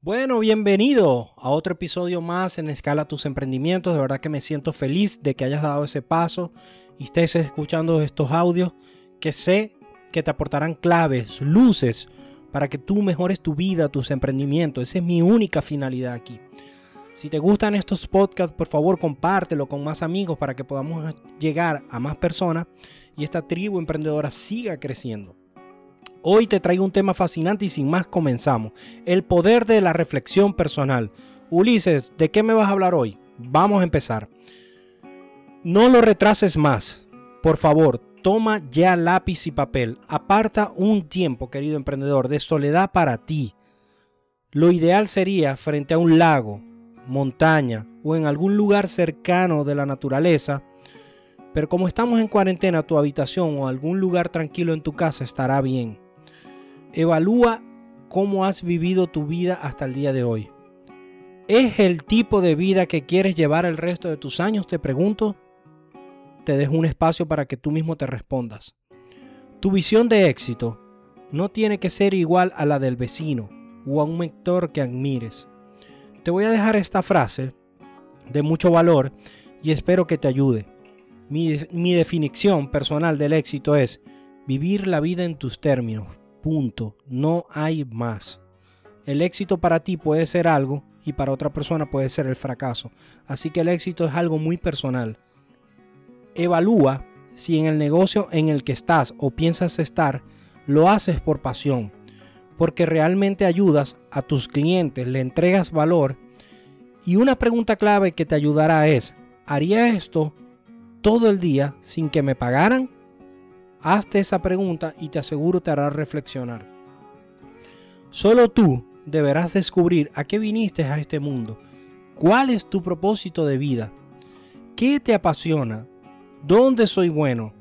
Bueno, bienvenido a otro episodio más en Escala tus emprendimientos. De verdad que me siento feliz de que hayas dado ese paso y estés escuchando estos audios que sé que te aportarán claves, luces para que tú mejores tu vida, tus emprendimientos. Esa es mi única finalidad aquí. Si te gustan estos podcasts, por favor compártelo con más amigos para que podamos llegar a más personas y esta tribu emprendedora siga creciendo. Hoy te traigo un tema fascinante y sin más comenzamos. El poder de la reflexión personal. Ulises, ¿de qué me vas a hablar hoy? Vamos a empezar. No lo retrases más. Por favor, toma ya lápiz y papel. Aparta un tiempo, querido emprendedor, de soledad para ti. Lo ideal sería frente a un lago, montaña o en algún lugar cercano de la naturaleza. Pero como estamos en cuarentena, tu habitación o algún lugar tranquilo en tu casa estará bien. Evalúa cómo has vivido tu vida hasta el día de hoy. ¿Es el tipo de vida que quieres llevar el resto de tus años? Te pregunto. Te dejo un espacio para que tú mismo te respondas. Tu visión de éxito no tiene que ser igual a la del vecino o a un mentor que admires. Te voy a dejar esta frase de mucho valor y espero que te ayude. Mi, mi definición personal del éxito es vivir la vida en tus términos, No hay más. El éxito para ti puede ser algo y para otra persona puede ser el fracaso. Así que el éxito es algo muy personal. Evalúa si en el negocio en el que estás o piensas estar lo haces por pasión, porque realmente ayudas a tus clientes, le entregas valor. Y una pregunta clave que te ayudará es, ¿haría esto todo el día sin que me pagaran? Hazte esa pregunta y te aseguro te hará reflexionar. Solo tú deberás descubrir a qué viniste a este mundo. ¿Cuál es tu propósito de vida? ¿Qué te apasiona? ¿Dónde soy bueno?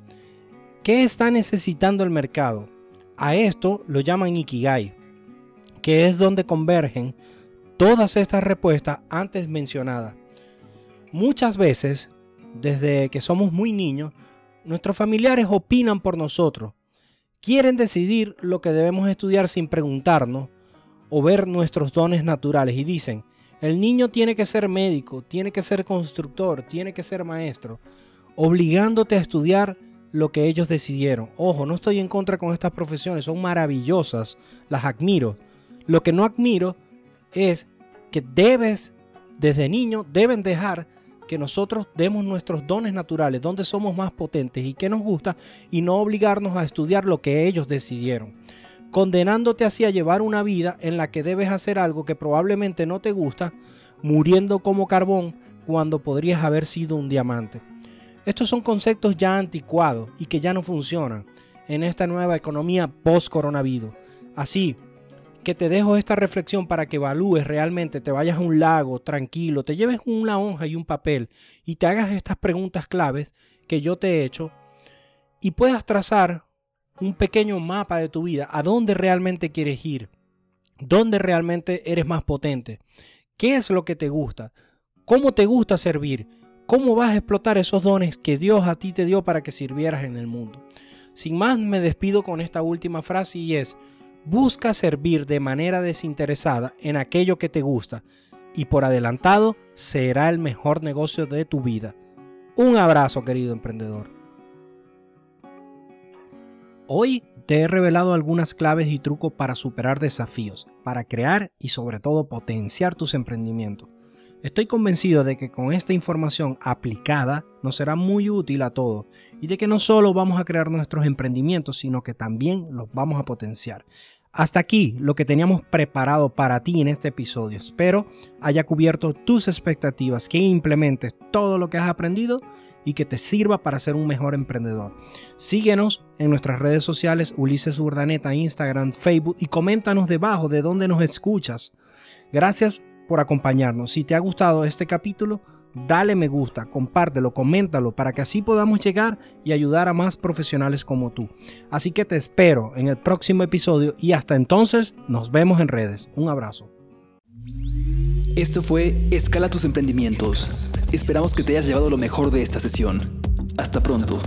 ¿Qué está necesitando el mercado? A esto lo llaman Ikigai, que es donde convergen todas estas respuestas antes mencionadas. Muchas veces, desde que somos muy niños, Nuestros familiares opinan por nosotros. Quieren decidir lo que debemos estudiar sin preguntarnos o ver nuestros dones naturales y dicen, el niño tiene que ser médico, tiene que ser constructor, tiene que ser maestro, obligándote a estudiar lo que ellos decidieron. Ojo, no estoy en contra con estas profesiones, son maravillosas, las admiro. Lo que no admiro es que debes, desde niño, deben dejar que nosotros demos nuestros dones naturales, donde somos más potentes y qué nos gusta, y no obligarnos a estudiar lo que ellos decidieron, condenándote así a llevar una vida en la que debes hacer algo que probablemente no te gusta, muriendo como carbón cuando podrías haber sido un diamante. Estos son conceptos ya anticuados y que ya no funcionan en esta nueva economía post-coronavirus. Así, que te dejo esta reflexión para que evalúes realmente, te vayas a un lago tranquilo, te lleves una hoja y un papel y te hagas estas preguntas claves que yo te he hecho y puedas trazar un pequeño mapa de tu vida, a dónde realmente quieres ir, dónde realmente eres más potente, qué es lo que te gusta, cómo te gusta servir, cómo vas a explotar esos dones que Dios a ti te dio para que sirvieras en el mundo. Sin más, me despido con esta última frase y es, Busca servir de manera desinteresada en aquello que te gusta y por adelantado será el mejor negocio de tu vida. Un abrazo querido emprendedor. Hoy te he revelado algunas claves y trucos para superar desafíos, para crear y sobre todo potenciar tus emprendimientos. Estoy convencido de que con esta información aplicada nos será muy útil a todos y de que no solo vamos a crear nuestros emprendimientos, sino que también los vamos a potenciar. Hasta aquí lo que teníamos preparado para ti en este episodio. Espero haya cubierto tus expectativas, que implementes todo lo que has aprendido y que te sirva para ser un mejor emprendedor. Síguenos en nuestras redes sociales Ulises Urdaneta, Instagram, Facebook y coméntanos debajo de dónde nos escuchas. Gracias por acompañarnos. Si te ha gustado este capítulo, dale me gusta, compártelo, coméntalo para que así podamos llegar y ayudar a más profesionales como tú. Así que te espero en el próximo episodio y hasta entonces nos vemos en redes. Un abrazo. Esto fue Escala tus emprendimientos. Esperamos que te hayas llevado lo mejor de esta sesión. Hasta pronto.